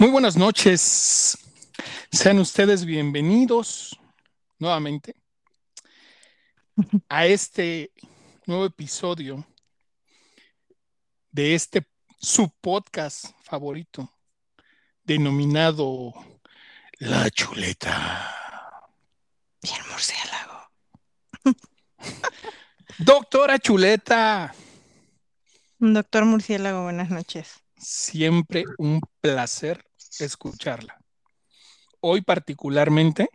Muy buenas noches. Sean ustedes bienvenidos nuevamente a este nuevo episodio de este su podcast favorito denominado La Chuleta. Y el murciélago. Doctora Chuleta. Doctor Murciélago, buenas noches. Siempre un placer escucharla. Hoy particularmente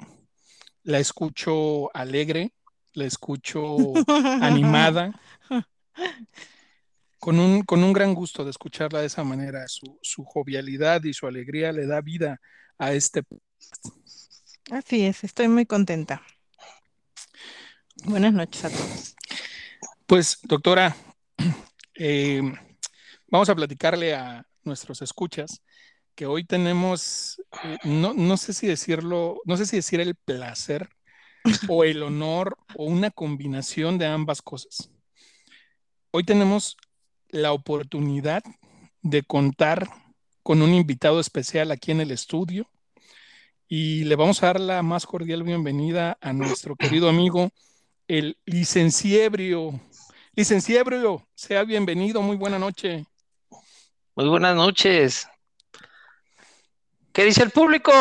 la escucho alegre, la escucho animada, con un, con un gran gusto de escucharla de esa manera. Su, su jovialidad y su alegría le da vida a este. Así es, estoy muy contenta. Buenas noches a todos. Pues, doctora, eh, vamos a platicarle a nuestros escuchas que hoy tenemos, eh, no, no sé si decirlo, no sé si decir el placer o el honor o una combinación de ambas cosas. Hoy tenemos la oportunidad de contar con un invitado especial aquí en el estudio y le vamos a dar la más cordial bienvenida a nuestro querido amigo, el licenciebrio. Licenciebrio, sea bienvenido, muy buena noche. Muy buenas noches. ¿Qué dice el público?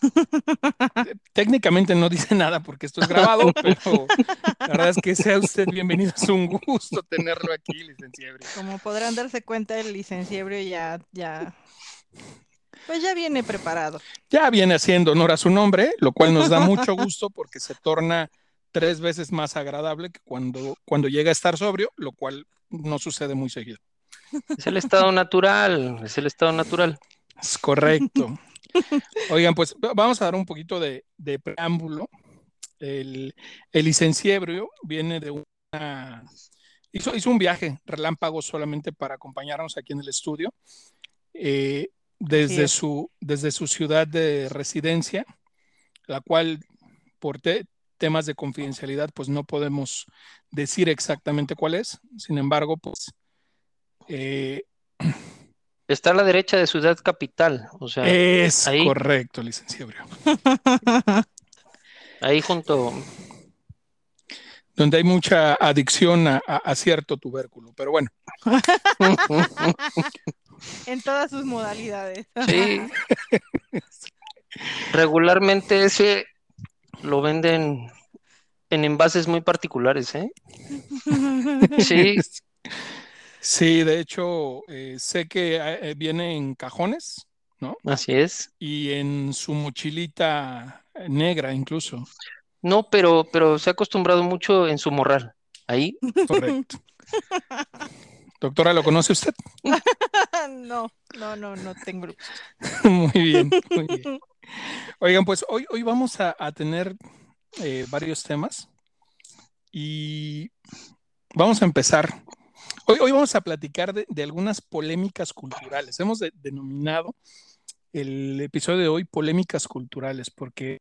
Técnicamente no dice nada porque esto es grabado, pero la verdad es que sea usted bienvenido. Es un gusto tenerlo aquí, licenciebrio. Como podrán darse cuenta, el licenciebrio ya, ya, pues ya viene preparado. Ya viene haciendo honor a su nombre, lo cual nos da mucho gusto porque se torna tres veces más agradable que cuando, cuando llega a estar sobrio, lo cual no sucede muy seguido. Es el estado natural, es el estado natural. Es correcto. Oigan, pues vamos a dar un poquito de, de preámbulo. El, el, licenciebrio viene de una... Hizo, hizo, un viaje relámpago solamente para acompañarnos aquí en el estudio, eh, desde, su, desde su ciudad de residencia, la cual por te, temas de confidencialidad pues no podemos decir exactamente cuál es. Sin embargo, pues... Eh, Está a la derecha de Ciudad Capital, o sea. Es ahí, correcto, licenciado. Ahí junto. Donde hay mucha adicción a, a, a cierto tubérculo, pero bueno. en todas sus modalidades. Sí. Regularmente ese lo venden en envases muy particulares, ¿eh? Sí. Sí, de hecho, eh, sé que eh, viene en cajones, ¿no? Así es. Y en su mochilita negra incluso. No, pero, pero se ha acostumbrado mucho en su morral. Ahí. Correcto. Doctora, ¿lo conoce usted? no, no, no, no tengo. muy bien, muy bien. Oigan, pues hoy, hoy vamos a, a tener eh, varios temas y vamos a empezar Hoy, hoy, vamos a platicar de, de algunas polémicas culturales. Hemos de, denominado el episodio de hoy polémicas culturales porque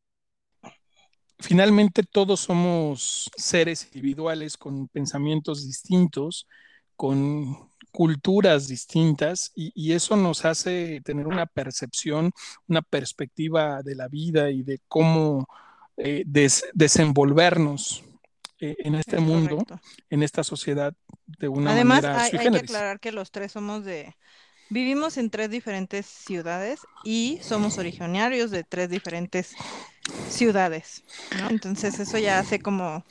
finalmente todos somos seres individuales con pensamientos distintos, con culturas distintas y, y eso nos hace tener una percepción, una perspectiva de la vida y de cómo eh, des, desenvolvernos eh, en este Es mundo, correcto. en esta sociedad, de una Además, manera hay, sui hay que aclarar que los tres somos de... Vivimos en tres diferentes ciudades y somos originarios de tres diferentes ciudades, ¿no? Entonces eso ya hace como...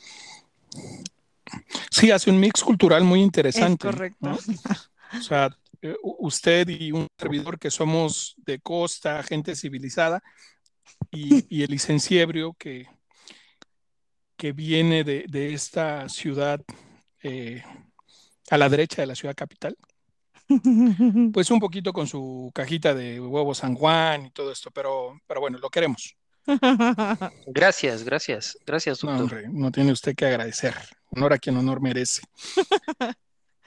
Sí, hace un mix cultural muy Es interesante. correcto. ¿no? O sea, eh, usted y un servidor que somos de costa, gente civilizada, y, y el licenciebrio que, que viene de, de esta ciudad eh, a la derecha de la ciudad capital, pues un poquito con su cajita de huevos San Juan y todo esto, pero, pero bueno, lo queremos. Gracias, gracias, gracias, No, doctor. hombre, no tiene usted que agradecer. Honor a quien honor merece.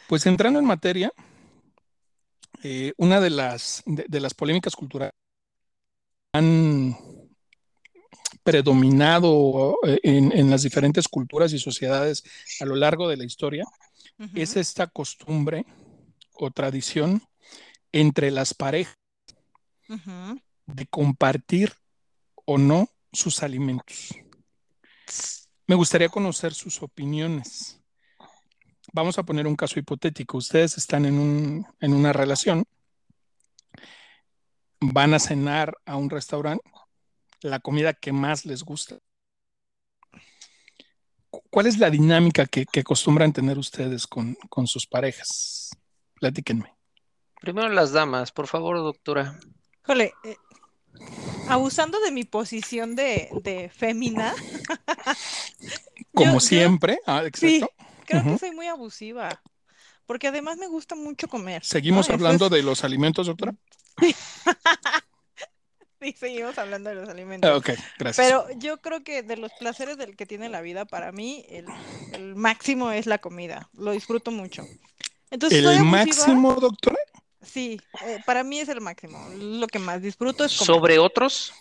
Pues entrando en materia, eh, una de las, de, de las polémicas culturales han predominado eh, en, en las diferentes culturas y sociedades a lo largo de la historia Es esta costumbre o tradición entre las parejas de compartir o no sus alimentos. Me gustaría conocer sus opiniones. Vamos a poner un caso hipotético. Ustedes están en un- en una relación, van a cenar a un restaurante, la comida que más les gusta. Cu- ¿Cuál es la dinámica que, que acostumbran tener ustedes con, con sus parejas? Platíquenme. Primero las damas, por favor, doctora. Híjole, eh, abusando de mi posición de, de fémina, Como yo- siempre, ah, sí, exacto. creo que soy muy abusiva. Porque además me gusta mucho comer. Seguimos hablando es- de los alimentos, doctora. Sí, seguimos hablando de los alimentos. Ok, gracias. Pero yo creo que de los placeres del que tiene la vida, para mí, el, el máximo es la comida. Lo disfruto mucho. Entonces, ¿El máximo, doctora? Sí, eh, para mí es el máximo. Lo que más disfruto es comer Sobre otros.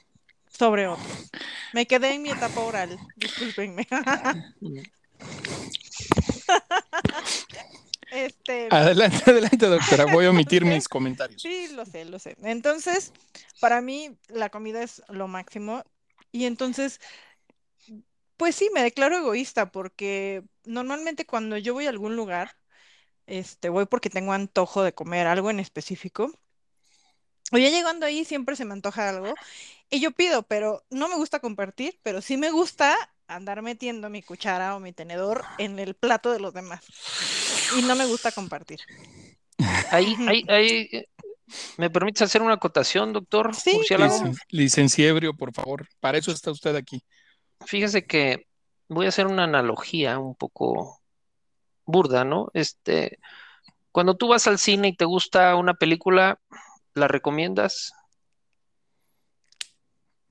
sobre otros. Me quedé en mi etapa oral, discúlpenme. Este, Adelante, adelante, doctora. Voy a omitir mis comentarios. sí, lo sé, lo sé. Entonces, para mí la comida es lo máximo y entonces, pues sí, me declaro egoísta porque normalmente cuando yo voy a algún lugar, este, voy porque tengo antojo de comer algo en específico. O ya llegando ahí siempre se me antoja algo y yo pido, pero no me gusta compartir, pero sí me gusta andar metiendo mi cuchara o mi tenedor en el plato de los demás. Y no me gusta compartir. Ahí, ahí, ahí, eh, ¿me permites hacer una acotación, doctor Sí. Licen- licenciebrio, por favor. Para eso está usted aquí. Fíjese que voy a hacer una analogía un poco burda, ¿no? Este, cuando tú vas al cine y te gusta una película, ¿la recomiendas?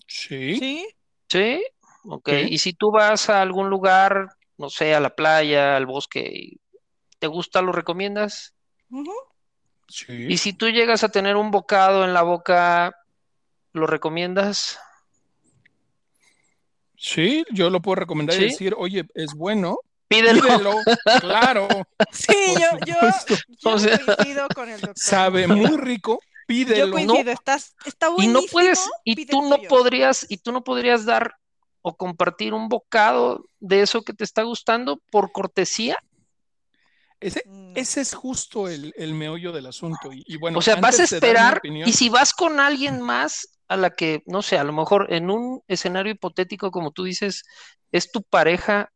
Sí. ¿Sí? ¿Sí? Ok. Sí. Y si tú vas a algún lugar, no sé, a la playa, al bosque, y ¿te gusta, lo recomiendas? Sí. Y si tú llegas a tener un bocado en la boca, ¿lo recomiendas? Sí, yo lo puedo recomendar y decir, oye, es bueno, Pídelo. pídelo, claro, Sí, yo, yo, yo O sea- coincido con el doctor. sabe muy rico, Yo pídelo. coincido, estás, está Y no buenísimo, puedes, y tú no podrías, y tú no podrías dar o compartir un bocado de eso que te está gustando por cortesía. Ese, No. ese es justo el, el meollo del asunto. Y, y bueno, O sea, vas a esperar, opinión- y si vas con alguien más a la que, no sé, a lo mejor en un escenario hipotético, como tú dices, es tu pareja,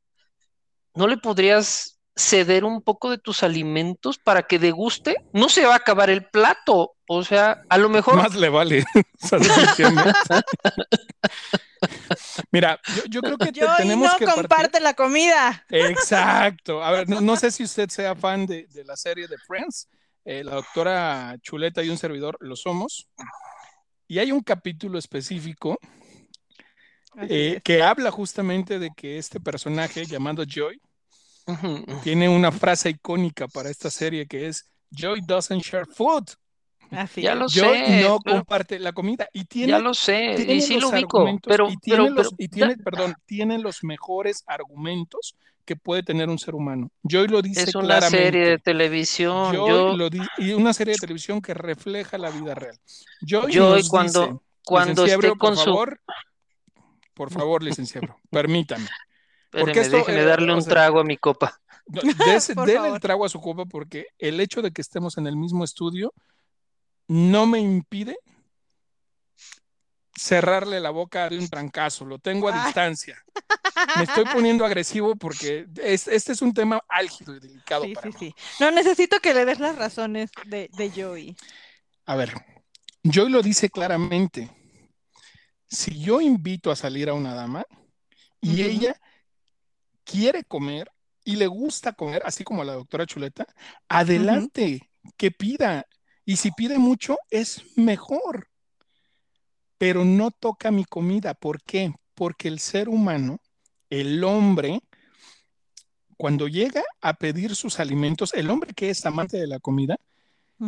¿no le podrías ceder un poco de tus alimentos para que deguste? No se va a acabar el plato. O sea, a lo mejor Más le vale. Mira, yo, yo creo que te- Yo y tenemos no que partir- comparte la comida. Exacto. A ver, no, no sé si usted sea fan de, de la serie de Friends. Eh, la doctora Chuleta y un servidor lo somos. Y hay un capítulo específico eh, es. que habla justamente de que este personaje llamado Joy Tiene una frase icónica para esta serie que es Joy doesn't share food. Así ya lo Joy sé, no pero- comparte la comida y tiene ya lo sé, tiene y sí lo ubico, argumentos pero, y tiene pero, los, pero y da- tiene, perdón, tiene los mejores argumentos que puede tener un ser humano. Joy lo dice es una claramente. serie de televisión. Joy Yo, lo di- y una serie de televisión que refleja la vida real. Joy, Joy cuando- dice, cuando licenciabro, esté con por su- favor, por favor, licenciabro, permítame. Espéreme, esto, déjeme eh, darle o un sea, trago a mi copa. No, des- favor. el trago a su copa porque el hecho de que estemos en el mismo estudio no me impide cerrarle la boca de un trancazo. Lo tengo a Ay. distancia. Me estoy poniendo agresivo porque es- este es un tema álgido y delicado Sí, para sí, mí. sí. No, necesito que le des las razones de, de Joey. A ver, Joy lo dice claramente. Si yo invito a salir a una dama y ella quiere comer y le gusta comer, así como a la doctora Chuleta, adelante, que pida. Y si pide mucho, es mejor. Pero no toca mi comida. ¿Por qué? Porque el ser humano, el hombre, cuando llega a pedir sus alimentos, el hombre que es amante de la comida,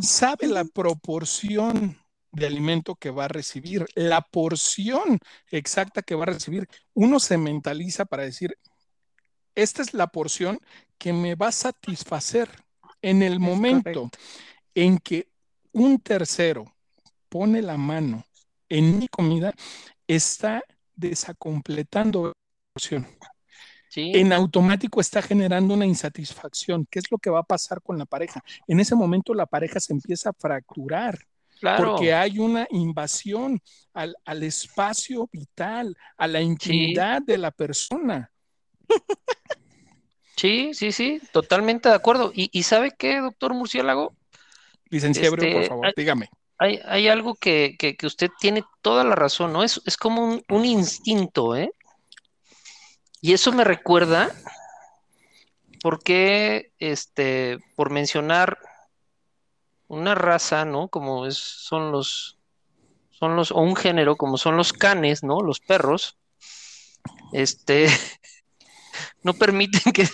sabe la proporción de alimento que va a recibir, la porción exacta que va a recibir. Uno se mentaliza para decir, esta es la porción que me va a satisfacer en el Es momento correcto. en que un tercero pone la mano en mi comida, está desacompletando la porción. Sí, En automático está generando una insatisfacción. ¿Qué es lo que va a pasar con la pareja? En ese momento la pareja se empieza a fracturar claro. porque hay una invasión al, al espacio vital, a la intimidad de la persona. Sí, sí, sí, totalmente de acuerdo. ¿Y, y sabe qué, doctor Murciélago? Licenciado, por Este, favor, hay- dígame. Hay, hay algo que, que- que usted tiene toda la razón, ¿no? Es, es como un, un instinto, ¿eh? Y eso me recuerda, porque, este, por mencionar una raza, ¿no? Como es, son los, son los, o un género, como son los canes, ¿no? Los perros, este, no permiten que,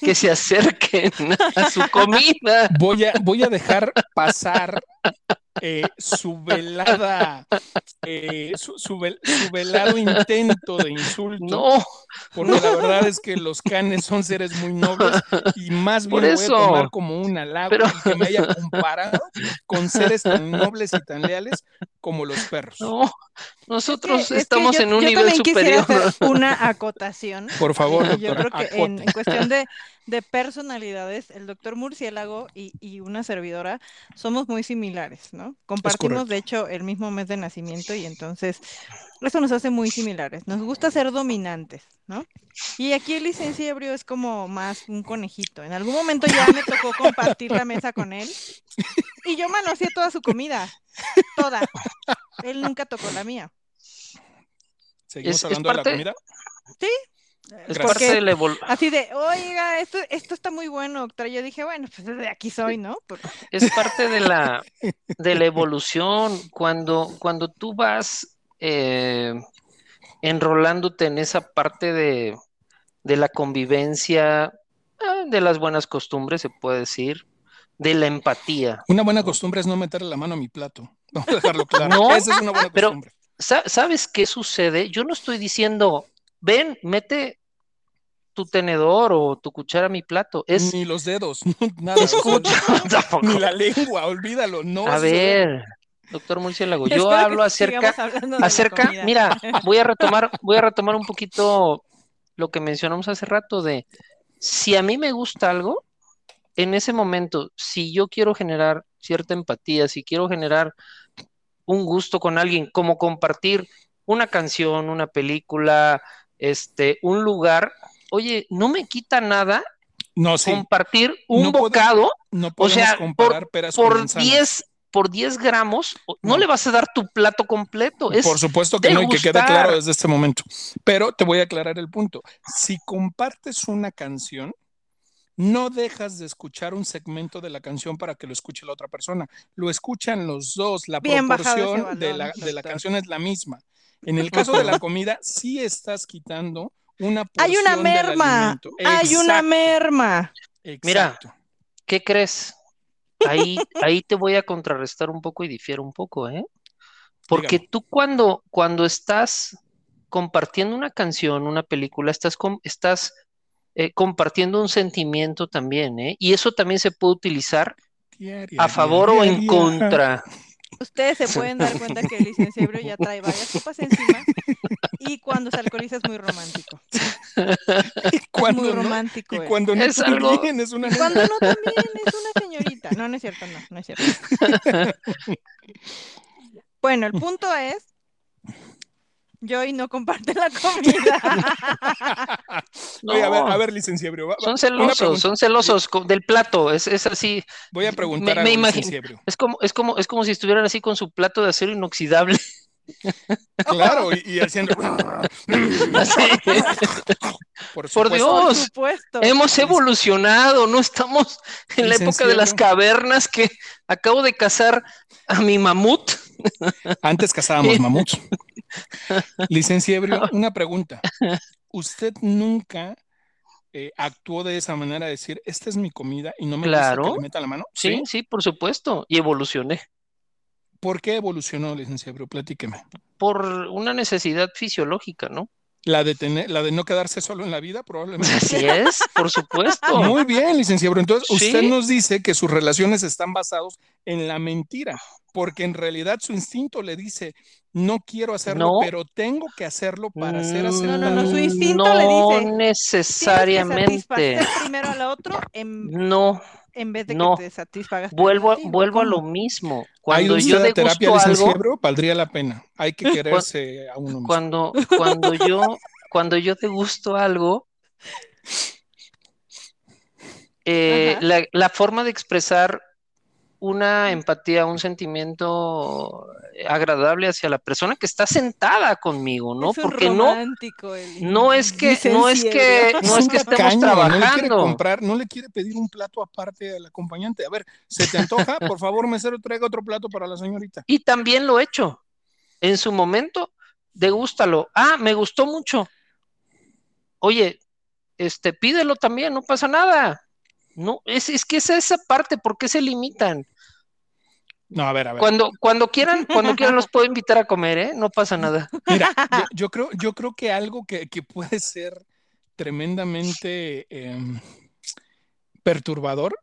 que se acerquen a su comida. Voy a, voy a dejar pasar eh, su velada, eh, su, su vel- su velado intento de insulto, No, porque la verdad es que los canes son seres muy nobles y más bien voy a tomar como un halago Pero- que me haya comparado con seres tan nobles y tan leales como los perros. no, nosotros Es que- es que estamos yo- en un yo nivel también quisiera superior. hacer una acotación. Por favor, Eh, Yo doctora, creo que en, cuestión de, de personalidades, el doctor Murciélago y, y una servidora somos muy similares, ¿no? Compartimos, de hecho, el mismo mes de nacimiento y entonces eso nos hace muy similares. Nos gusta ser dominantes, ¿no? Y aquí el licenciabrio es como más un conejito. En algún momento ya me tocó compartir la mesa con él y yo manoseé toda su comida, toda. Él nunca tocó la mía. ¿Seguimos Es- es hablando de la comida? Es Gracias. parte de la evol- Así de, oiga, esto, esto está muy bueno, doctora. Yo dije, bueno, pues de aquí soy, ¿no? Pues, es parte de la, de la evolución. Cuando, cuando tú vas eh, enrolándote en esa parte de, de la convivencia, ah, de las buenas costumbres, se puede decir, de la empatía. Una buena costumbre es no meterle la mano a mi plato. Vamos a dejarlo claro. No, Esa es una buena pero- costumbre. Sa- ¿Sabes qué sucede? Yo no estoy diciendo, ven, mete tu tenedor o tu cuchara a mi plato. Es, Ni los dedos, nada. escucha, tampoco. ni la lengua, olvídalo. No A ver, doctor Murciélago, yo hablo acerca, acerca, mira, voy a retomar, voy a retomar un poquito lo que mencionamos hace rato de si a mí me gusta algo, en ese momento, si yo quiero generar cierta empatía, si quiero generar un gusto con alguien, como compartir una canción, una película, este, un lugar, oye, no me quita nada No, sí, compartir un No bocado no o podemos sea, comparar peras por manzanas. 10 por 10 gramos, o- no No. le vas a dar tu plato completo. Es, Por supuesto que no, y que quede claro desde este momento. Pero te voy a aclarar el punto. Si compartes una canción, no dejas de escuchar un segmento de la canción para que lo escuche la otra persona. Lo escuchan los dos. La Bien proporción de, la, de la canción es la misma. En el caso de la comida, sí estás quitando una porción Hay una merma, hay una Exacto, merma. Mira. exacto. ¿qué crees? Ahí, ahí te voy a contrarrestar un poco y difiero un poco, ¿eh? Porque Dígame. tú cuando, cuando estás compartiendo una canción, una película, estás, com- estás eh, compartiendo un sentimiento también, ¿eh? Y eso también se puede utilizar Diaria, a favor o en contra. Ustedes se pueden dar cuenta que el licenciado ya trae varias copas encima y cuando se alcoholiza es muy romántico. Y cuando muy no, romántico. y es. cuando no Es algo- también es una cuando no también es una señorita. No, no es cierto, no, no es cierto. Bueno, el punto es, Joy no comparte la comida. Oye, a ver, No. a ver, licenciado. va- va- Son celosos, son celosos del plato, es, es así. Voy a preguntar me imagino. licenciado. Es como, es como, es como si estuvieran así con su plato de acero inoxidable. Claro, y, y haciendo. Así. Por, Por supuesto. Por Dios. Hemos evolucionado, no estamos en la época de las cavernas que acabo de cazar a mi mamut. Antes cazábamos mamuts. Licenciado, una pregunta. ¿Usted nunca eh, actuó de esa manera, decir, esta es mi comida y no me gusta Claro. que le meta la mano? Sí, sí, por supuesto. Y evolucioné ¿Por qué evolucionó, licenciado? Platíqueme. por una necesidad fisiológica, ¿no? La de, tener, la de no quedarse solo en la vida, probablemente. Así es, por supuesto. Muy bien, licenciado. Entonces, usted Sí. nos dice que sus relaciones están basadas en la mentira. Porque en realidad su instinto le dice, no quiero hacerlo, No. pero tengo que hacerlo para ser Mm, aceptado. No, no, no, su instinto no le dice, que necesariamente. primero al otro en, No, en vez de no. que te satisfagas vuelvo, a- vuelvo a lo mismo. Cuando yo da terapia, degusto algo, licenciado, valdría la pena. Hay que quererse a uno mismo. cuando, cuando yo, cuando yo degusto algo, eh, la, la forma de expresar una empatía, un sentimiento agradable hacia la persona que está sentada conmigo, ¿no? Es un Porque no, romántico el no es que, no es que, no es que estemos tacaño, No le quiere trabajando. comprar, no le quiere pedir un plato aparte al acompañante. A ver, ¿se te antoja? Por favor, mesero, traiga otro plato para la señorita. Y también lo he hecho. En su momento, degústalo. Ah, me gustó mucho. Oye, este, pídelo también, no pasa nada. No, es, es que es esa parte, ¿por qué se limitan? No, a ver, a ver. Cuando, cuando quieran, cuando quieran los puedo invitar a comer, ¿eh? No pasa nada. Mira, yo, yo creo, yo creo que algo que, que puede ser tremendamente em, perturbador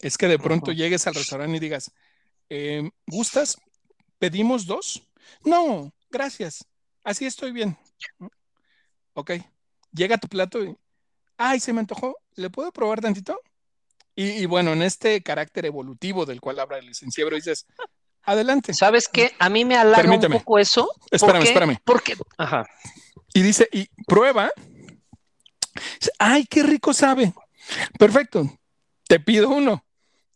es que de pronto llegues al restaurante y digas, em, ¿gustas? ¿Pedimos dos? No, gracias. Así estoy bien. Ok. Llega tu plato y, ay, se me antojó. ¿Le puedo probar tantito? Y, y bueno, en este carácter evolutivo del cual habla el licenciado, dices, adelante. ¿Sabes qué? A mí me halaga un poco eso. ¿Por Espérame, qué? espérame. Porque, ajá. Y dice, y prueba. Ay, qué rico sabe. Perfecto. Te pido uno.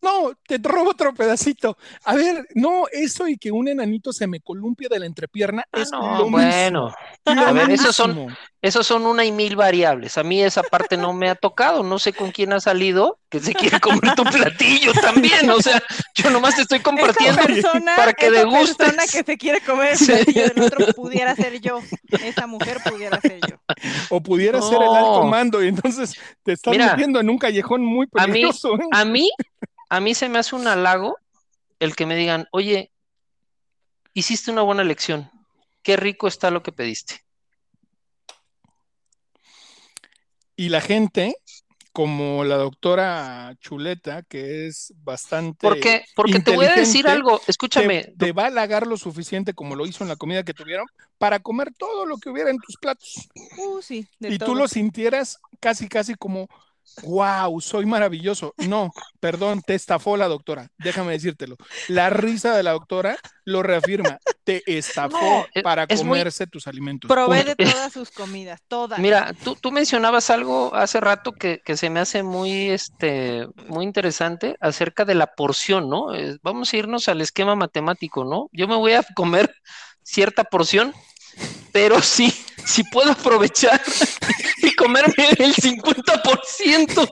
No, te robo otro pedacito. A ver, no, eso y que un enanito se me columpie de la entrepierna Ah, es no, lo bueno. mismo. A ver, esos son, esos son una y mil variables. A mí esa parte no me ha tocado. No sé con quién ha salido que se quiere comer tu platillo también. O sea, yo nomás te estoy Esa compartiendo. persona, para que esa degustes. persona que se quiere comer el Sí. platillo del otro pudiera ser yo. Esa mujer pudiera ser yo. O pudiera ser el alto mando y entonces te estás Mira, metiendo en un callejón muy a mí- peligroso. ¿eh? A mí, a mí se me hace un halago el que me digan, oye, hiciste una buena elección. Qué rico está lo que pediste. Y la gente, como la doctora Chuleta, que es bastante Porque, porque te voy a decir algo, escúchame, te va a halagar lo suficiente como lo hizo en la comida que tuvieron para comer todo lo que hubiera en tus platos. Uh, sí, de y tú lo sintieras casi, casi como, wow, soy maravilloso. No, perdón, te estafó la doctora, déjame decírtelo. La risa de la doctora lo reafirma, te estafó No, es- para es muy- comerse tus alimentos. Probé punto. de todas sus comidas, todas. Mira, tú, tú mencionabas algo hace rato que, que se me hace muy, este, muy interesante acerca de la porción, ¿no? Eh, vamos a irnos al esquema matemático, ¿no? Yo me voy a comer cierta porción, pero sí, sí puedo aprovechar y comerme el 50%.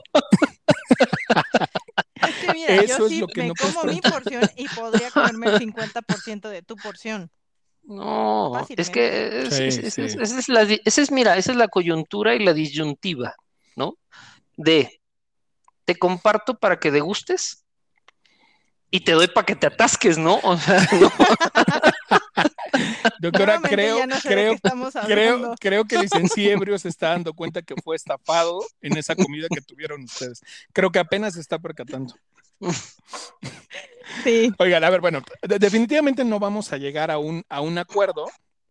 Es que mira, Eso yo es sí lo que me no como mi porción y podría comerme el 50% de tu porción. No, es que es- Sí, es- es- sí. es- esa es la, di- esa es, mira, esa es la coyuntura y la disyuntiva, ¿no? De te comparto para que degustes y te doy para que te atasques, ¿no? O sea, no. Doctora, creo, no sé creo, creo, creo que licenciebrio se está dando cuenta que fue estafado en esa comida que tuvieron ustedes. Creo que apenas se está percatando. Sí. Oigan, a ver, bueno, de- definitivamente no vamos a llegar a un, a un acuerdo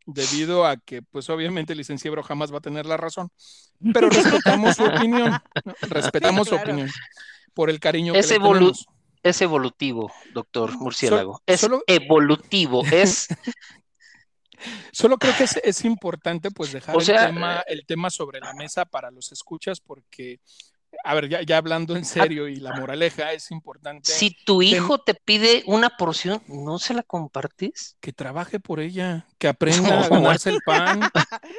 debido a que, pues obviamente el licenciebro jamás va a tener la razón, pero respetamos su opinión, ¿no? respetamos Sí, su opinión por el cariño que Es le evolu- tenemos. Es evolutivo, doctor Murciélago. es solo- evolutivo, es Solo creo que es, es importante pues dejar O sea, el, tema, el tema sobre la mesa para los escuchas porque, a ver, ya, ya hablando en serio y la moraleja es importante si tu hijo te pide una porción, ¿no se la compartes? que trabaje por ella, que aprenda a No. ganarse el pan.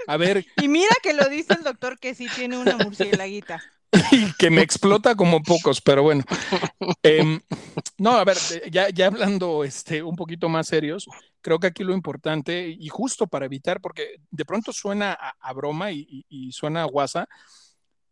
A ver, Y mira que lo dice el doctor que sí tiene una murciélaguita. y que me explota como pocos, pero bueno. Em, no, a ver, ya, ya hablando este, un poquito más serios, creo que aquí lo importante, y justo para evitar, porque de pronto suena a, a broma y, y- y suena a guasa,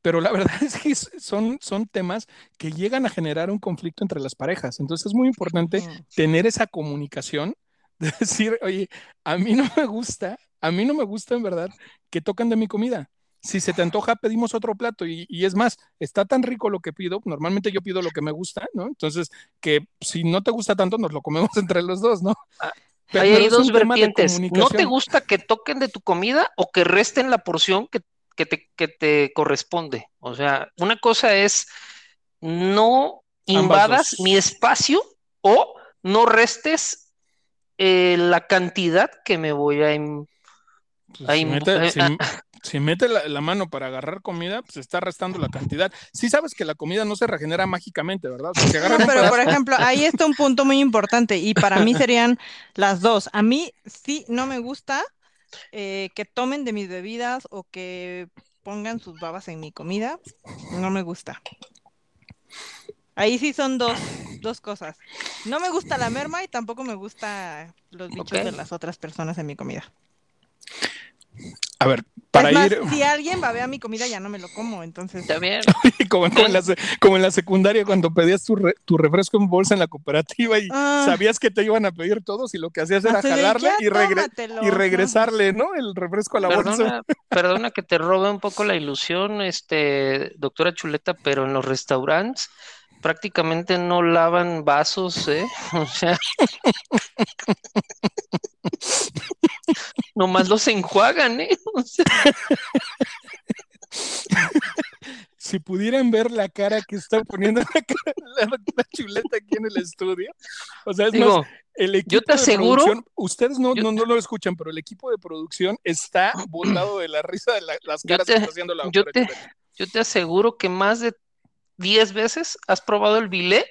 pero la verdad es que son, son temas que llegan a generar un conflicto entre las parejas. Entonces es muy importante tener esa comunicación de decir, oye, a mí no me gusta, a mí no me gusta en verdad que tocan de mi comida. Si se te antoja, pedimos otro plato. Y, y, es más, está tan rico lo que pido, normalmente yo pido lo que me gusta, ¿no? Entonces, que si no te gusta tanto, nos lo comemos entre los dos, ¿no? Ah, pero, hay dos vertientes. ¿No te gusta que toquen de tu comida o que resten la porción que, que, te, que te corresponde? O sea, una cosa es no invadas mi espacio o no restes eh, la cantidad que me voy a... Pues si, mete, si, si mete la, la, mano para agarrar comida, pues está restando la cantidad. Sí sabes que la comida no se regenera mágicamente, ¿verdad? O sea, no, pero por ejemplo, ahí está un punto muy importante y para mí serían las dos. A mí sí no me gusta eh, que tomen de mis bebidas o que pongan sus babas en mi comida. No me gusta. Ahí sí son dos, dos cosas. No me gusta la merma y tampoco me gusta los bichos okay. de las otras personas en mi comida. A ver, para es más, ir. Si alguien babea mi comida, ya no me lo como, entonces. También. como, como, en la, como, en la, secundaria, cuando pedías tu, re, tu, refresco en bolsa en la cooperativa y ah. sabías que te iban a pedir todos y lo que hacías era jalarle y, regre y, regresarle, ¿no? El refresco a la perdona, bolsa. Perdona que te robe un poco la ilusión, este, doctora Chuleta, pero en los restaurantes prácticamente no lavan vasos, ¿eh? O sea. Nomás los enjuagan, ¿eh? O sea... Si pudieran ver la cara que está poniendo la, cara, la, la chuleta aquí en el estudio. O sea, es Digo, más, el equipo yo te de aseguro, producción, ustedes no, no, no, lo escuchan, pero el equipo de producción está botado de la risa de la, las caras te, que está haciendo la yo te, yo te aseguro que más de 10 veces has probado el bilé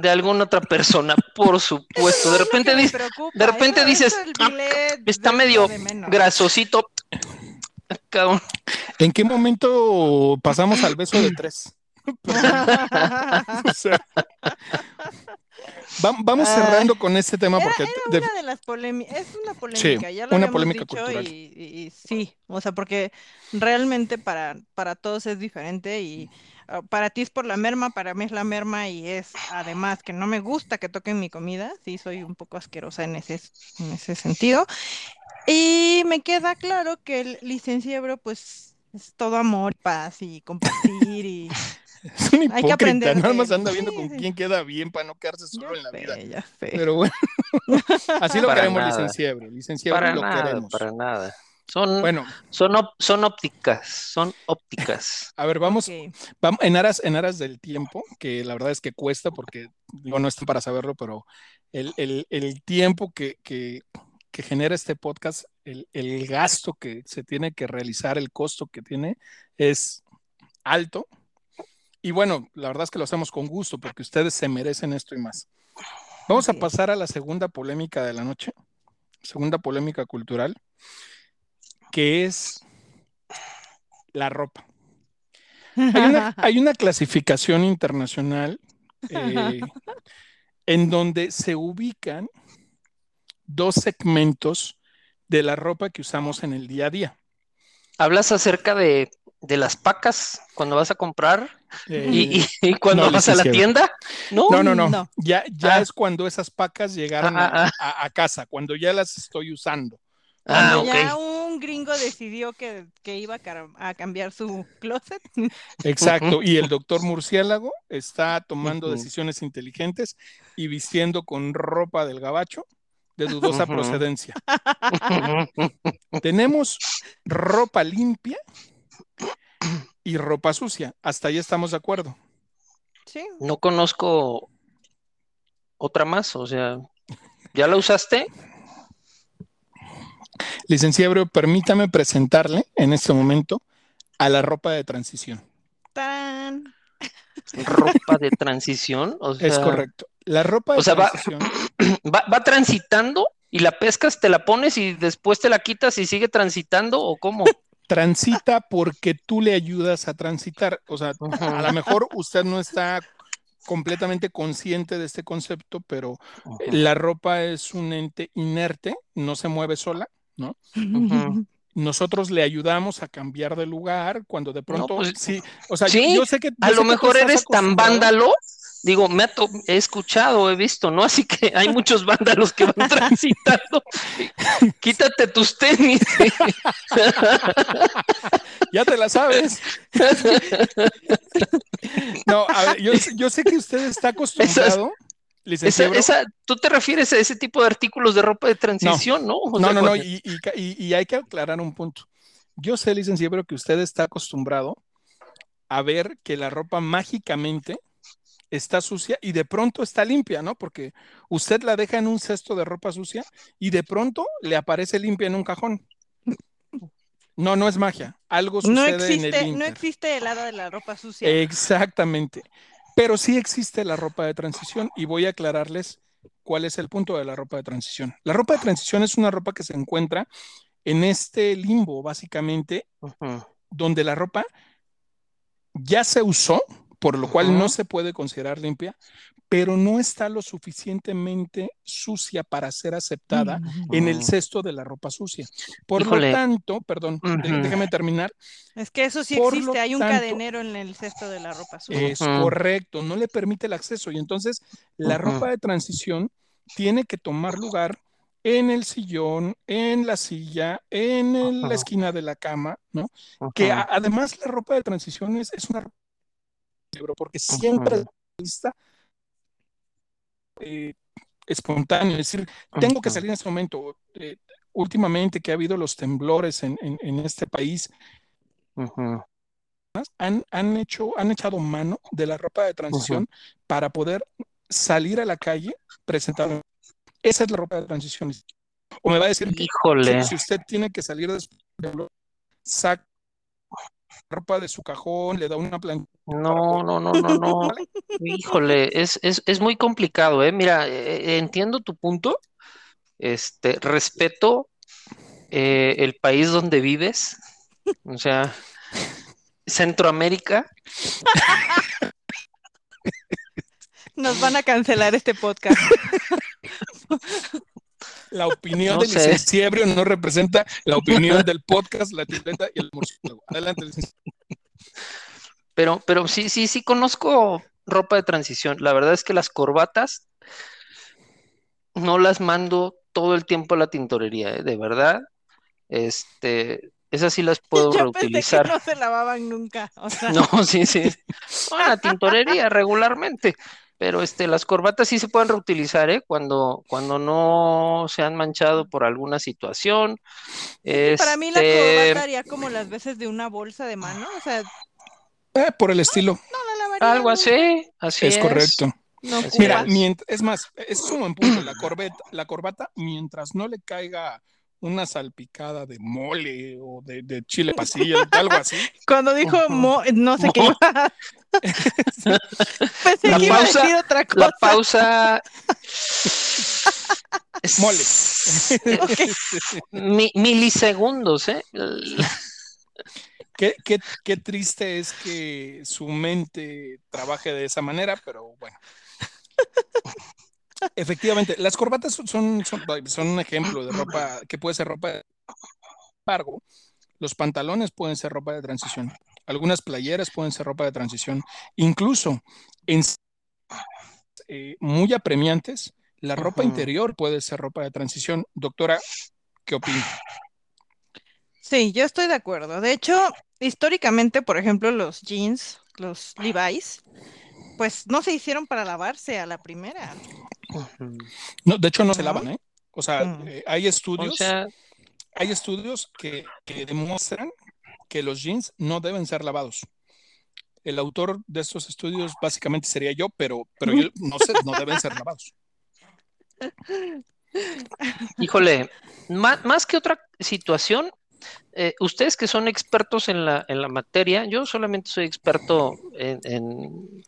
de alguna otra persona, por supuesto. De repente, dice, de repente dices, ah, está medio grasosito. ¿En qué momento pasamos al beso de tres? o sea, vamos cerrando con este tema porque era, era una de las polémicas, es una polémica, sí, ya lo una polémica dicho cultural. Y, y, y, sí, o sea, porque realmente para, para todos es diferente y para ti es por la merma, para mí es la merma y es además que no me gusta que toquen mi comida, sí, soy un poco asquerosa en ese, en ese sentido. Y me queda claro que el licenciebro pues es todo amor, paz y compartir y es un hay que aprender. nada más anda viendo Sí, con sí. quién queda bien para no quedarse solo Ya en la sé, vida. ya sé. Pero bueno, así lo Para queremos, nada. licenciable. Licenciable Para lo nada, queremos. para nada. Son, Bueno, son, op- son ópticas, son ópticas. a ver, vamos, vamos en aras, en aras del tiempo, que la verdad es que cuesta porque digo, no están para saberlo, pero el, el, el tiempo que, que, que genera este podcast, el, el gasto que se tiene que realizar, el costo que tiene, es alto. Y bueno, la verdad es que lo hacemos con gusto porque ustedes se merecen esto y más. Vamos a pasar a la segunda polémica de la noche, segunda polémica cultural, que es la ropa. Hay una, hay una clasificación internacional eh, en donde se ubican dos segmentos de la ropa que usamos en el día a día. Hablas acerca de, de las pacas cuando vas a comprar Eh, y, y- y cuando no, vas a la tienda. No, no, no, no, no. Ya, ya Ah. es cuando esas pacas llegaron Ah, a, ah, a- a casa, cuando ya las estoy usando. Ah, Cuando ok. ya un gringo decidió que, que iba a, cambiar su closet. Exacto. Y el doctor Murciélago está tomando decisiones inteligentes y vistiendo con ropa del gabacho de dudosa procedencia. Tenemos ropa limpia y ropa sucia. Hasta ahí estamos de acuerdo. Sí. No conozco otra más, o sea, ¿ya la usaste? Licenciado, permítame presentarle en este momento a la ropa de transición. Tan. Ropa de transición, o sea, Es correcto. La ropa de o sea, va- transición. va, va transitando y la pescas, te la pones y después te la quitas y sigue transitando, ¿o cómo? transita porque tú le ayudas a transitar. O sea, a lo mejor usted no está completamente consciente de este concepto, pero la ropa es un ente inerte, no se mueve sola, ¿no? Nosotros le ayudamos a cambiar de lugar cuando de pronto, pues, sí, o sea, sí, yo, yo sé que... yo A sé lo que mejor eres tan vándalo Digo, me ha he escuchado, he visto, ¿no? Así que hay muchos vándalos que van transitando. Quítate tus tenis. ya te la sabes. no, a ver, yo, sé que usted está acostumbrado. Esa, ¿Tú te refieres a ese tipo de artículos de ropa de transición, no? No, no, no, y, y, hay que aclarar un punto. Yo sé, licenciado, que usted está acostumbrado a ver que la ropa mágicamente está sucia y de pronto está limpia, ¿no? Porque usted la deja en un cesto de ropa sucia y de pronto le aparece limpia en un cajón. No, no es magia. Algo sucede no existe, en el No existe el lado de la ropa sucia. Exactamente. Pero sí existe la ropa de transición y voy a aclararles cuál es el punto de la ropa de transición. La ropa de transición es una ropa que se encuentra en este limbo, básicamente, donde la ropa ya se usó, por lo cual no se puede considerar limpia, pero no está lo suficientemente sucia para ser aceptada en el cesto de la ropa sucia. Por lo tanto, perdón, déjeme terminar. Es que eso sí existe, hay un cadenero en el cesto de la ropa sucia. Es correcto, no le permite el acceso y entonces la ropa de transición tiene que tomar lugar en el sillón, en la silla, en la esquina de la cama, ¿no? Que además la ropa de transición es, una ropa porque siempre está eh, espontáneo, es decir, tengo que salir en este momento. Eh, últimamente que ha habido los temblores en, este país, han, han, hecho, han echado mano de la ropa de transición para poder salir a la calle presentando esa es la ropa de transición. O me va a decir que si usted tiene que salir de saca ropa de su cajón, le da una plancha. No, no, no, no, no. Híjole, es, es, es, muy complicado, ¿eh? Mira, eh, entiendo tu punto. Este, respeto eh, el país donde vives. O sea, Centroamérica. Nos van a cancelar este podcast. La opinión del licenciado no representa la opinión del podcast, la tienda y el murciélago. Adelante, licenciado. Pero, pero sí, sí, sí conozco ropa de transición. La verdad es que las corbatas no las mando todo el tiempo a la tintorería, ¿eh? de verdad. Este, esas sí las puedo reutilizar. no se lavaban nunca. No, sí, sí. a la tintorería regularmente. Pero este, las corbatas sí se pueden reutilizar, ¿eh? Cuando, cuando no se han manchado por alguna situación. Para mí la este, corbata haría como las veces de una bolsa de mano, o sea... Eh, por el estilo. No, la lavaría. Algo así, así es. Es correcto. Mira, es más, es un buen punto. La, corbeta, la corbata, mientras no le caiga una salpicada de mole o de, chile pasillo, algo así. Cuando dijo mo, no sé qué Pensé la que iba pausa, a decir otra cosa. La pausa. mole. milisegundos, ¿eh? Qué, qué, qué triste es que su mente trabaje de esa manera, pero bueno. Efectivamente, las corbatas son, son, un ejemplo de ropa que puede ser ropa de cargo. Los pantalones pueden ser ropa de transición. Algunas playeras pueden ser ropa de transición. Incluso en eh, muy apremiantes, la ropa interior puede ser ropa de transición. Doctora, ¿qué opina? Sí, yo estoy de acuerdo. De hecho, históricamente, por ejemplo, los jeans, los Levi's, pues no se hicieron para lavarse a la primera. No, de hecho no se lavan, ¿eh? O sea, mm. eh, hay estudios, hay estudios que, demuestran que los jeans no deben ser lavados. El autor de estos estudios básicamente sería yo, pero, pero yo no sé, no deben ser lavados. Híjole, más, que otra situación, eh, ustedes que son expertos en la, en la materia, yo solamente soy experto en,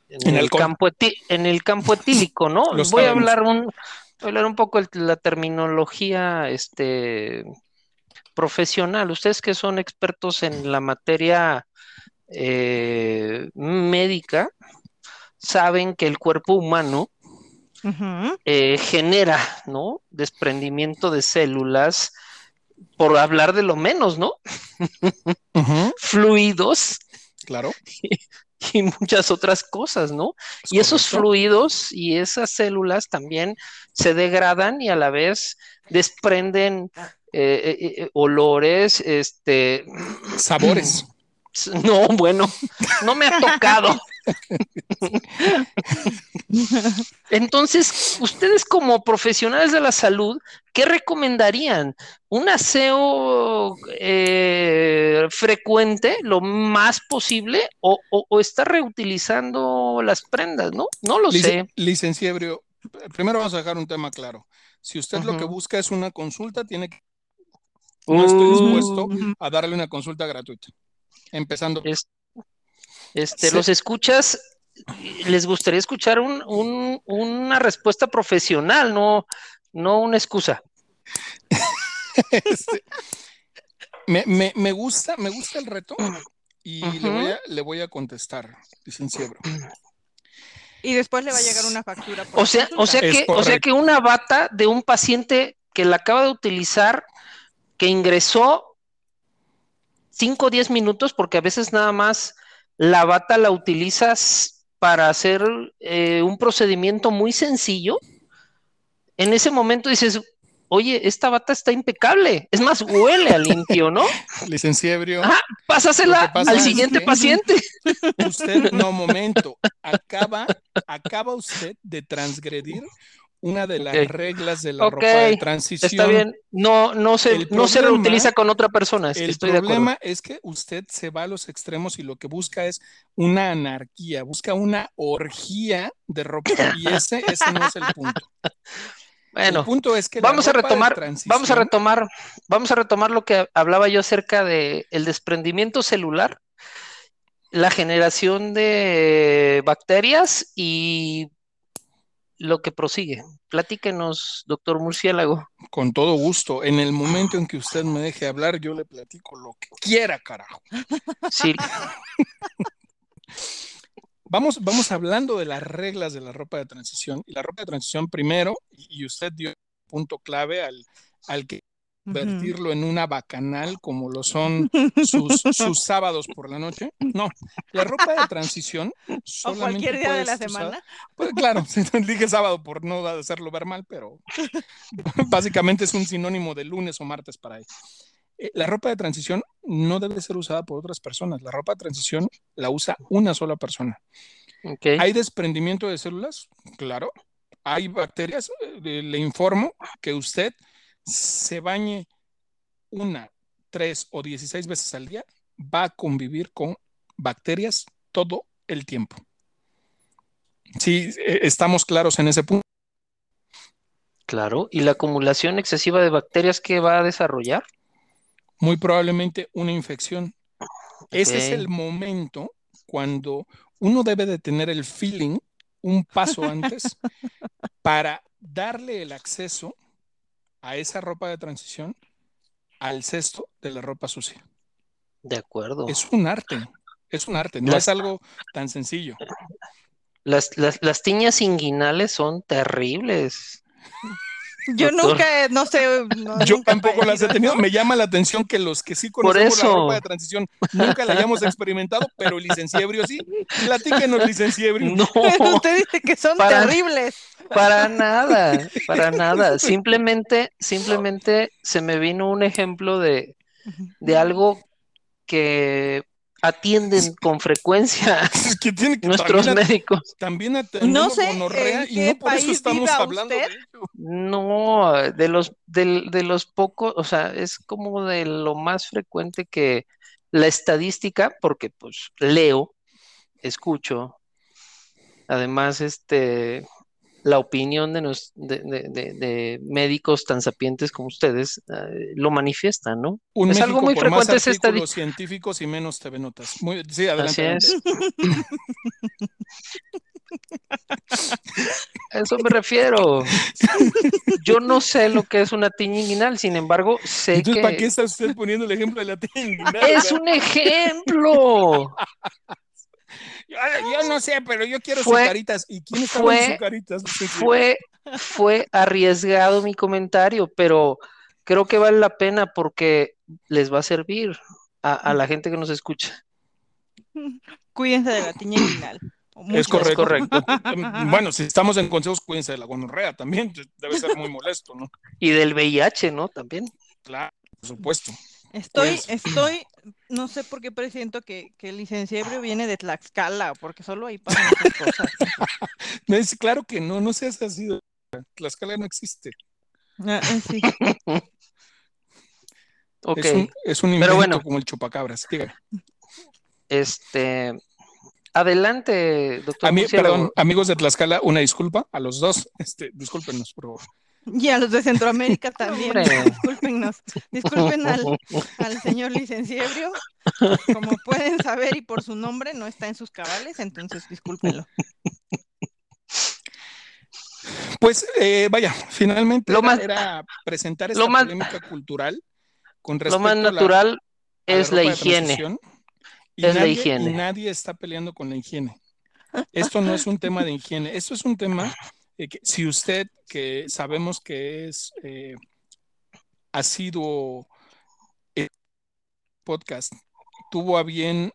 el, campo en el campo etílico, ¿no? voy a hablar un, hablar un poco de la terminología este, profesional. Ustedes que son expertos en la materia eh, médica, saben que el cuerpo humano eh, genera, ¿no? Desprendimiento de células por hablar de lo menos, ¿no? Fluidos. Claro. y muchas otras cosas, ¿no? ¿Es Y esos fluidos y esas células también se degradan y a la vez desprenden eh, eh, eh, olores, este, Sabores. no, bueno, no me ha tocado. Entonces, ustedes como profesionales de la salud, ¿qué recomendarían? ¿Un aseo eh, frecuente, lo más posible, o, o- o estar reutilizando las prendas, ¿no? No lo Lic- sé. Licenciebrio, primero vamos a dejar un tema claro. Si usted lo que busca es una consulta, tiene que, no estoy Uh, dispuesto a darle una consulta gratuita. Empezando. es- este, los escuchas, les gustaría escuchar un- un- una respuesta profesional, no, no una excusa. Este, me, me- me gusta, me gusta el reto y le, voy a, le voy a contestar, licenciebro. Y después le va a llegar una factura. por O sea, o sea que, o sea que una bata de un paciente que la acaba de utilizar, que ingresó 5 o 10 minutos, porque a veces nada más la bata la utilizas para hacer eh, un procedimiento muy sencillo. En ese momento dices, oye, esta bata está impecable. Es más, huele a limpio, ¿no? Licenciebrio, Ajá. Pásasela al siguiente que- paciente. usted, no, momento, acaba, acaba usted de transgredir una de las reglas de la ropa de transición. Está bien. No, no se, El no se reutiliza con otra persona. El Estoy de acuerdo. problema es que usted se va a los extremos y lo que busca es una anarquía, busca una orgía de ropa y ese, ese no es el punto. Bueno, el punto es que vamos a retomar, vamos a retomar, vamos a retomar lo que hablaba yo acerca de el desprendimiento celular, la generación de bacterias y lo que prosigue. Platíquenos, doctor Murciélago. Con todo gusto. En el momento en que usted me deje hablar, yo le platico lo que quiera, carajo. Sí, Vamos, vamos hablando de las reglas de la ropa de transición. Y la ropa de transición primero, y usted dio un punto clave al, al que convertirlo en una bacanal como lo son sus, sus sábados por la noche. No, la ropa de transición O solamente cualquier día de la semana. Pues claro, dije sábado por no hacerlo ver mal, pero básicamente es un sinónimo de lunes o martes para ahí. Eh, La ropa de transición no debe ser usada por otras personas. La ropa de transición la usa una sola persona. ¿Hay desprendimiento de células? Claro. ¿Hay bacterias? Eh, Le informo que usted se bañe una, tres o dieciséis veces al día, va a convivir con bacterias todo el tiempo. Sí, eh, estamos claros en ese punto. Claro. ¿Y la acumulación excesiva de bacterias que va a desarrollar? Muy probablemente una infección. Ese es el momento cuando uno debe de tener el feeling un paso antes para darle el acceso a esa ropa de transición al cesto de la ropa sucia. De acuerdo. Es un arte, es un arte, no Las- es algo tan sencillo. Las, las, las tiñas inguinales son terribles. Yo Doctor. nunca, he- no sé. no, Yo nunca tampoco las he tenido. Me llama la atención que los que sí Por conocemos la ropa de transición nunca la hayamos experimentado, pero el licenciebrio sí. Platíquenos, licenciebrio. No, Usted dice que son Para- terribles. para nada, para nada. Simplemente, simplemente se me vino un ejemplo de, de algo que atienden con frecuencia Es que tiene que nuestros también, médicos. también No sé gonorrea y qué no por eso país estamos hablando usted. de ello. No, de los, del- de los pocos, o sea, es como de lo más frecuente que la estadística, porque pues leo, escucho, además, este, la opinión de, nos, de, de- de- de médicos tan sapientes como ustedes eh, lo manifiestan, ¿no? Un Es México algo muy por más frecuente, es esta científicos y menos TV notas. Muy, sí, adelante. Así es. A eso me refiero. Yo no sé lo que es una tiña inguinal, sin embargo, sé Entonces, ¿para que qué está usted poniendo el ejemplo de la tienda? es un ejemplo. Yo, yo no sé, pero yo quiero Fue- sucaritas. ¿Y quién está fue- con sucaritas? Fue, fue arriesgado mi comentario, pero creo que vale la pena porque les va a servir a, a la gente que nos escucha. Cuídense de la tiña inguinal. o Es correcto. correcto. Bueno, si estamos en consejos, cuídense de la gonorrea también. Debe ser muy molesto, ¿no? Y del VIH, ¿no? También. Claro, por supuesto. Estoy, Pues- estoy, no sé por qué presiento que, que el licenciebrio viene de Tlaxcala, porque solo ahí pasan esas cosas. Me dice, claro que no, no seas así. Tlaxcala no existe. Ah, eh, sí. Ok. Es un, es un Pero invento bueno. como el chupacabras. Diga. Este. Adelante, doctor. A mí, perdón, amigos de Tlaxcala, una disculpa a los dos. Este, discúlpenos, por favor. Y a los de Centroamérica también, Hombre. discúlpenos. Disculpen al, al señor licenciebrio. Como pueden saber y por su nombre no está en sus cabales, entonces discúlpenlo. Pues eh, vaya, finalmente Lo era, más- era presentar lo esta más- polémica cultural con Lo respecto más a la- natural a la es la higiene. Y Es la nadie, higiene. y nadie está peleando con la higiene. Esto no es un tema de higiene, esto es un tema si usted, que sabemos que es eh, ha sido el podcast, tuvo a bien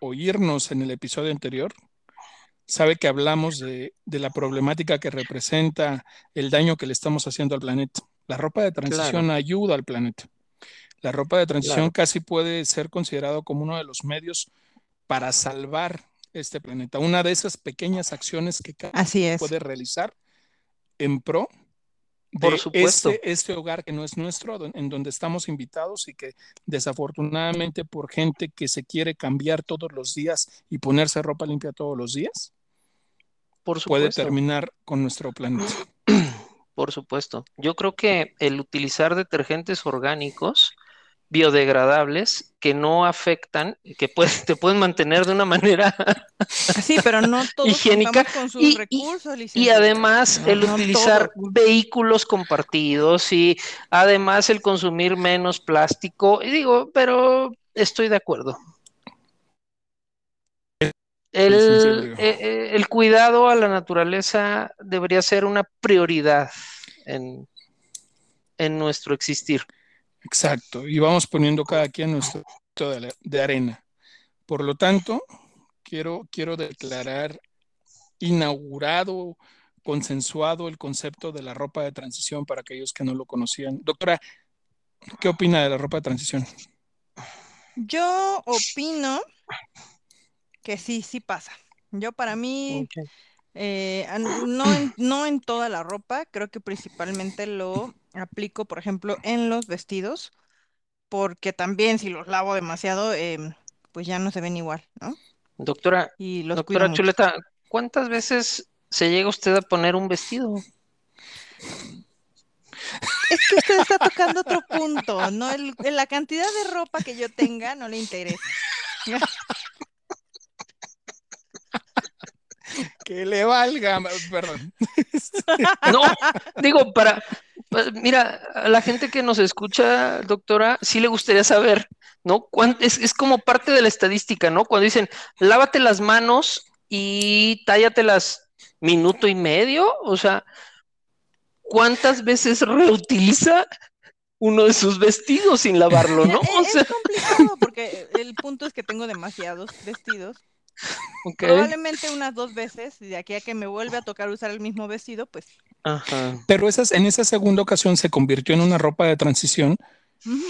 oírnos en el episodio anterior, sabe que hablamos de, de la problemática que representa el daño que le estamos haciendo al planeta. La ropa de transición ayuda al planeta. La ropa de transición Claro. casi puede ser considerado como uno de los medios para salvar este planeta. Una de esas pequeñas acciones que cada Así es. puede realizar en pro de Por supuesto. este, este hogar que no es nuestro, en donde estamos invitados y que desafortunadamente por gente que se quiere cambiar todos los días y ponerse ropa limpia todos los días, Por puede terminar con nuestro planeta. Por supuesto. Yo creo que el utilizar detergentes orgánicos biodegradables que no afectan, que te pueden mantener de una manera Sí, pero no todos Higiénica con sus y- recursos, y además No, el no utilizar vehículos compartidos y además el consumir menos plástico. Y digo, pero estoy de acuerdo. El, eh, eh, el cuidado a la naturaleza debería ser una prioridad en, en nuestro existir. Exacto. Y vamos poniendo cada quien nuestro de, la- de arena. Por lo tanto, quiero, quiero declarar inaugurado, consensuado el concepto de la ropa de transición para aquellos que no lo conocían. Doctora, ¿qué opina de la ropa de transición? Yo opino que sí, sí pasa. Yo para mí, eh, no no en toda la ropa, creo que principalmente lo aplico, por ejemplo, en los vestidos, porque también si los lavo demasiado, em, pues ya no se ven igual, ¿no? Doctora, Y los doctora mucho. Chuleta, ¿cuántas veces se llega usted a poner un vestido? Es que usted está tocando otro punto, ¿no? El- la cantidad de ropa que yo tenga no le interesa. Que le valga, perdón. No, digo, para, pa- mira, a la gente que nos escucha, doctora, sí le gustaría saber, ¿no? Es, es como parte de la estadística, ¿no? Cuando dicen, lávate las manos y tállatelas minuto y medio, o sea, ¿cuántas veces reutiliza uno de sus vestidos sin lavarlo, no? es, complicado porque el punto es que tengo demasiados vestidos. Probablemente unas dos veces, y de aquí a que me vuelve a tocar usar el mismo vestido, pues ajá, Pero esas, en esa segunda ocasión se convirtió en una ropa de transición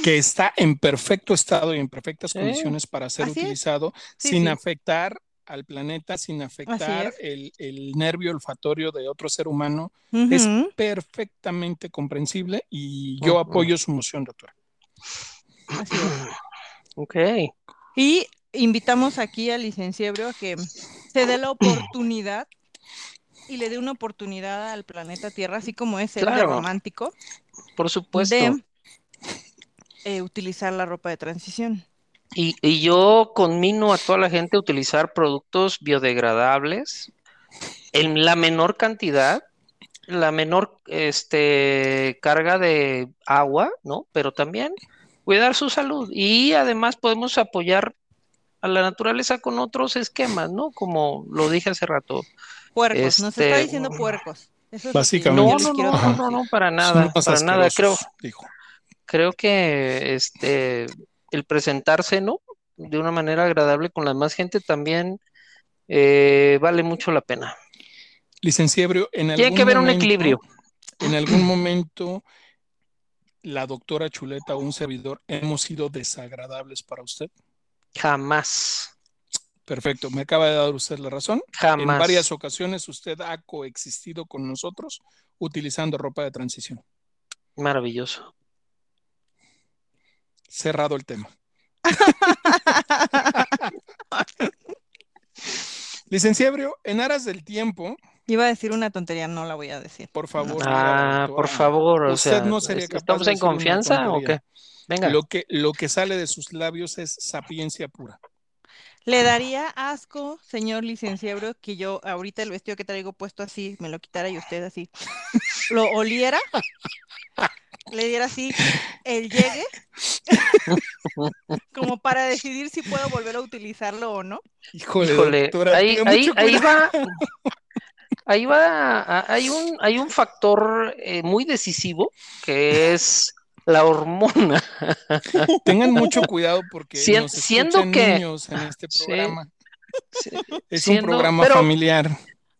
que está en perfecto estado y en perfectas Sí. condiciones para ser Así utilizado Sí, sin sí. afectar al planeta, sin afectar el, el nervio olfatorio de otro ser humano. Es perfectamente comprensible y yo apoyo su moción, doctora. Así es. ok, Y invitamos aquí al licenciebro a que se dé la oportunidad y le dé una oportunidad al planeta Tierra, así como es el Claro. romántico, por supuesto. de eh, utilizar la ropa de transición. Y, y yo conmino a toda la gente a utilizar productos biodegradables en la menor cantidad, la menor este, carga de agua, ¿no? Pero también cuidar su salud. Y además podemos apoyar a la naturaleza con otros esquemas, ¿no? Como lo dije hace rato. Puercos, nos está Este, diciendo puercos. Eso es Básicamente. No, no, no, no, no, no, para nada, para nada. Creo, dijo. creo que este el presentarse, ¿no? de una manera agradable con la demás gente, también eh, vale mucho la pena. Licenciebrio, en algún Tiene que haber un momento- equilibrio. En algún momento, la doctora Chuleta o un servidor hemos sido desagradables para usted. Jamás, Perfecto, me acaba de dar usted la razón. En jamás. varias ocasiones usted ha coexistido con nosotros utilizando ropa de transición. Maravilloso. Cerrado el tema. Licenciabrio, en aras del tiempo, Iba a decir una tontería, no la voy a decir. por favor. Ah, doctora, por favor, o usted sea, no sería capaz ¿estamos de en confianza o qué? Venga. Lo que, lo que sale de sus labios es sapiencia pura. ¿Le daría asco, señor licenciado, que yo ahorita el vestido que traigo puesto así, me lo quitara y usted así, lo oliera? Le diera así el llegue, como para decidir si puedo volver a utilizarlo o no. Híjole, Híjole, doctora, ahí, ahí, mucho ahí va, ahí va, hay un, hay un factor eh, muy decisivo que es la hormona. Tengan mucho cuidado porque nos siendo que- niños en este Sí. programa. Sí, Es siendo- un programa pero- familiar.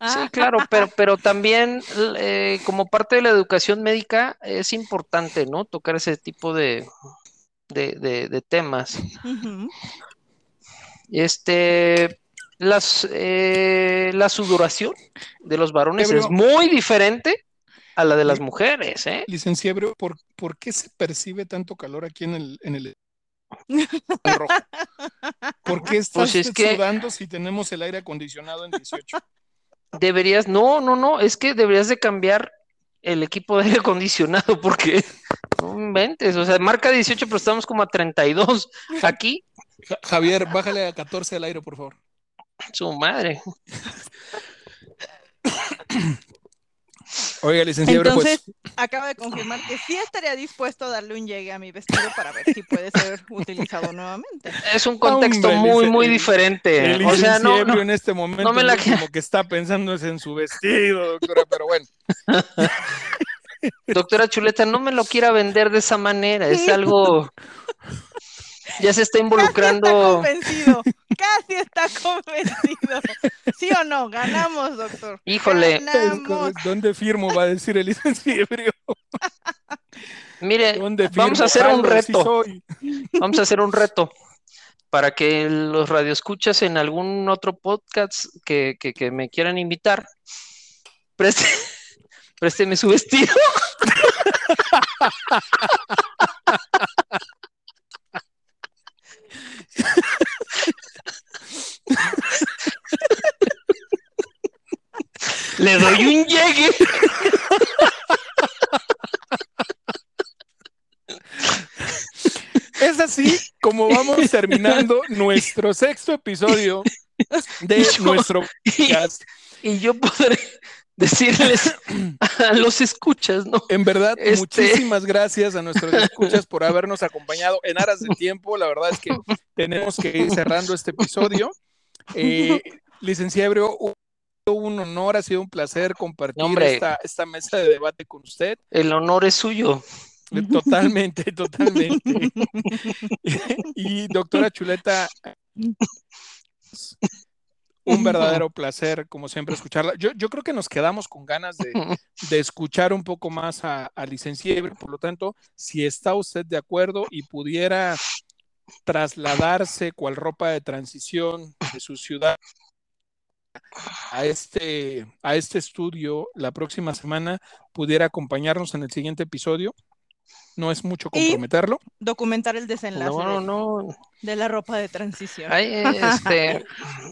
Sí, claro, pero, pero también eh, como parte de la educación médica es importante, ¿no? Tocar ese tipo de, de, de- de temas. Este, las, eh, la sudoración de los varones Pero- es muy diferente a la de las mujeres, ¿eh? Licenciado, ¿por, ¿por qué se percibe tanto calor aquí en el, en el, rojo? ¿Por qué Pues es usted que- sudando si tenemos el aire acondicionado en 18? Deberías, no, no, no, es que deberías de cambiar el equipo de aire acondicionado porque no inventes, o sea, marca 18, pero estamos como a 32 aquí, Ja- Javier, bájale a 14 al aire, por favor. su madre. Oiga, licenciado, Entonces, pues acaba de confirmar que sí estaría dispuesto a darle un llegue a mi vestido para ver si puede ser utilizado nuevamente. Es un contexto Hombre, muy, muy diferente. el O sea, no, no, en este momento no me la lo último que está pensando es en su vestido, doctora, pero bueno. doctora Chuleta, no me lo quiera vender de esa manera, es algo, ya se está Casi está involucrando. convencido, casi está convencido. ¿Sí o no? Ganamos, doctor. Híjole. Ganamos. ¿Dónde firmo? Va a decir el licenciado. Mire, vamos a hacer un Jalo, sí reto. Vamos a hacer un reto para que los radioescuchas en algún otro podcast que, que, que me quieran invitar, preste, présteme su vestido. Le doy un llegue. Es así como vamos terminando nuestro sexto episodio de Yo- nuestro podcast. Y yo podré decirles a los escuchas, ¿no? En verdad, Este- muchísimas gracias a nuestros escuchas por habernos acompañado en aras de tiempo. La verdad es que tenemos que ir cerrando este episodio. Eh, licenciado, un honor, ha sido un placer compartir Hombre. esta, esta mesa de debate con usted. El honor es suyo. Eh, Totalmente, totalmente. y doctora Chuleta, un verdadero placer, como siempre, escucharla. Yo, yo creo que nos quedamos con ganas de, de escuchar un poco más a, a licenciado. Por lo tanto, si está usted de acuerdo y pudiera trasladarse cual ropa de transición de su ciudad a este, a este estudio la próxima semana, pudiera acompañarnos en el siguiente episodio. No es mucho Y- comprometerlo. Documentar el desenlace No, no, de, la ropa de transición. Ay, este,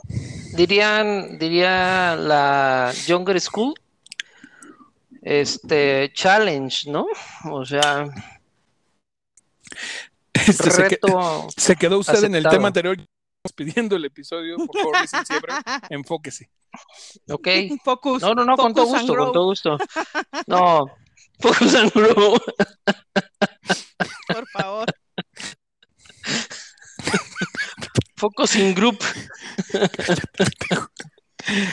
dirían, diría la Younger School, este, challenge, ¿no? O sea, Este, se, quedó usted en el tema anterior. Estamos pidiendo el episodio, por favor, enfóquese. Ok. Focus. No, no, no, con todo Focus gusto, con todo gusto. No, focus and grow. Por favor. Focusing group.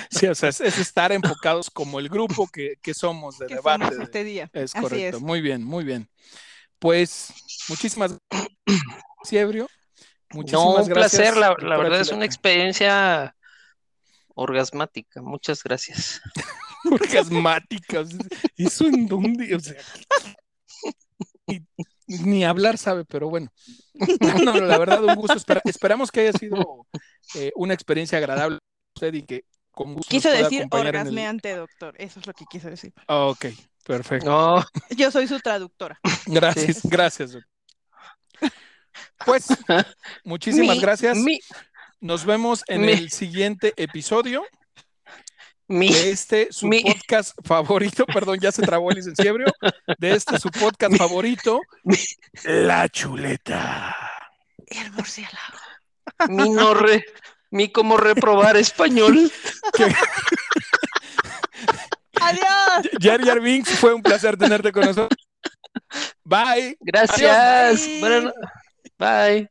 Sí, o sea, es, es estar enfocados como el grupo que, que somos de que debate. somos este día. Es Así correcto, es. muy bien, muy bien. Pues muchísimas gracias, Ebrio. Muchísimas No, un gracias. placer, la, verdad es una experiencia orgasmática. Muchas gracias. orgasmáticas. ¿Eso en dónde? O sea, ni, ni hablar sabe, pero bueno. No, no, la verdad, un gusto. Espera- esperamos que haya sido eh, una experiencia agradable para usted y que con gusto Quiso decir el- orgasmeante, doctor. Eso es lo que quiso decir. Ok, perfecto. No, Yo soy su traductora. Gracias, gracias. doctor. Pues, muchísimas mi- gracias. Mi, Nos vemos en mi- el siguiente episodio mi, de este su mi- podcast favorito. Perdón, ya se trabó el licenciabrio. De este su podcast favorito, La Chuleta. El murciélago. mi no re- mi como reprobar español. ¡Adiós! Jar Jar Binks, fue un placer tenerte con nosotros. Bye. Gracias. Bye. Bye.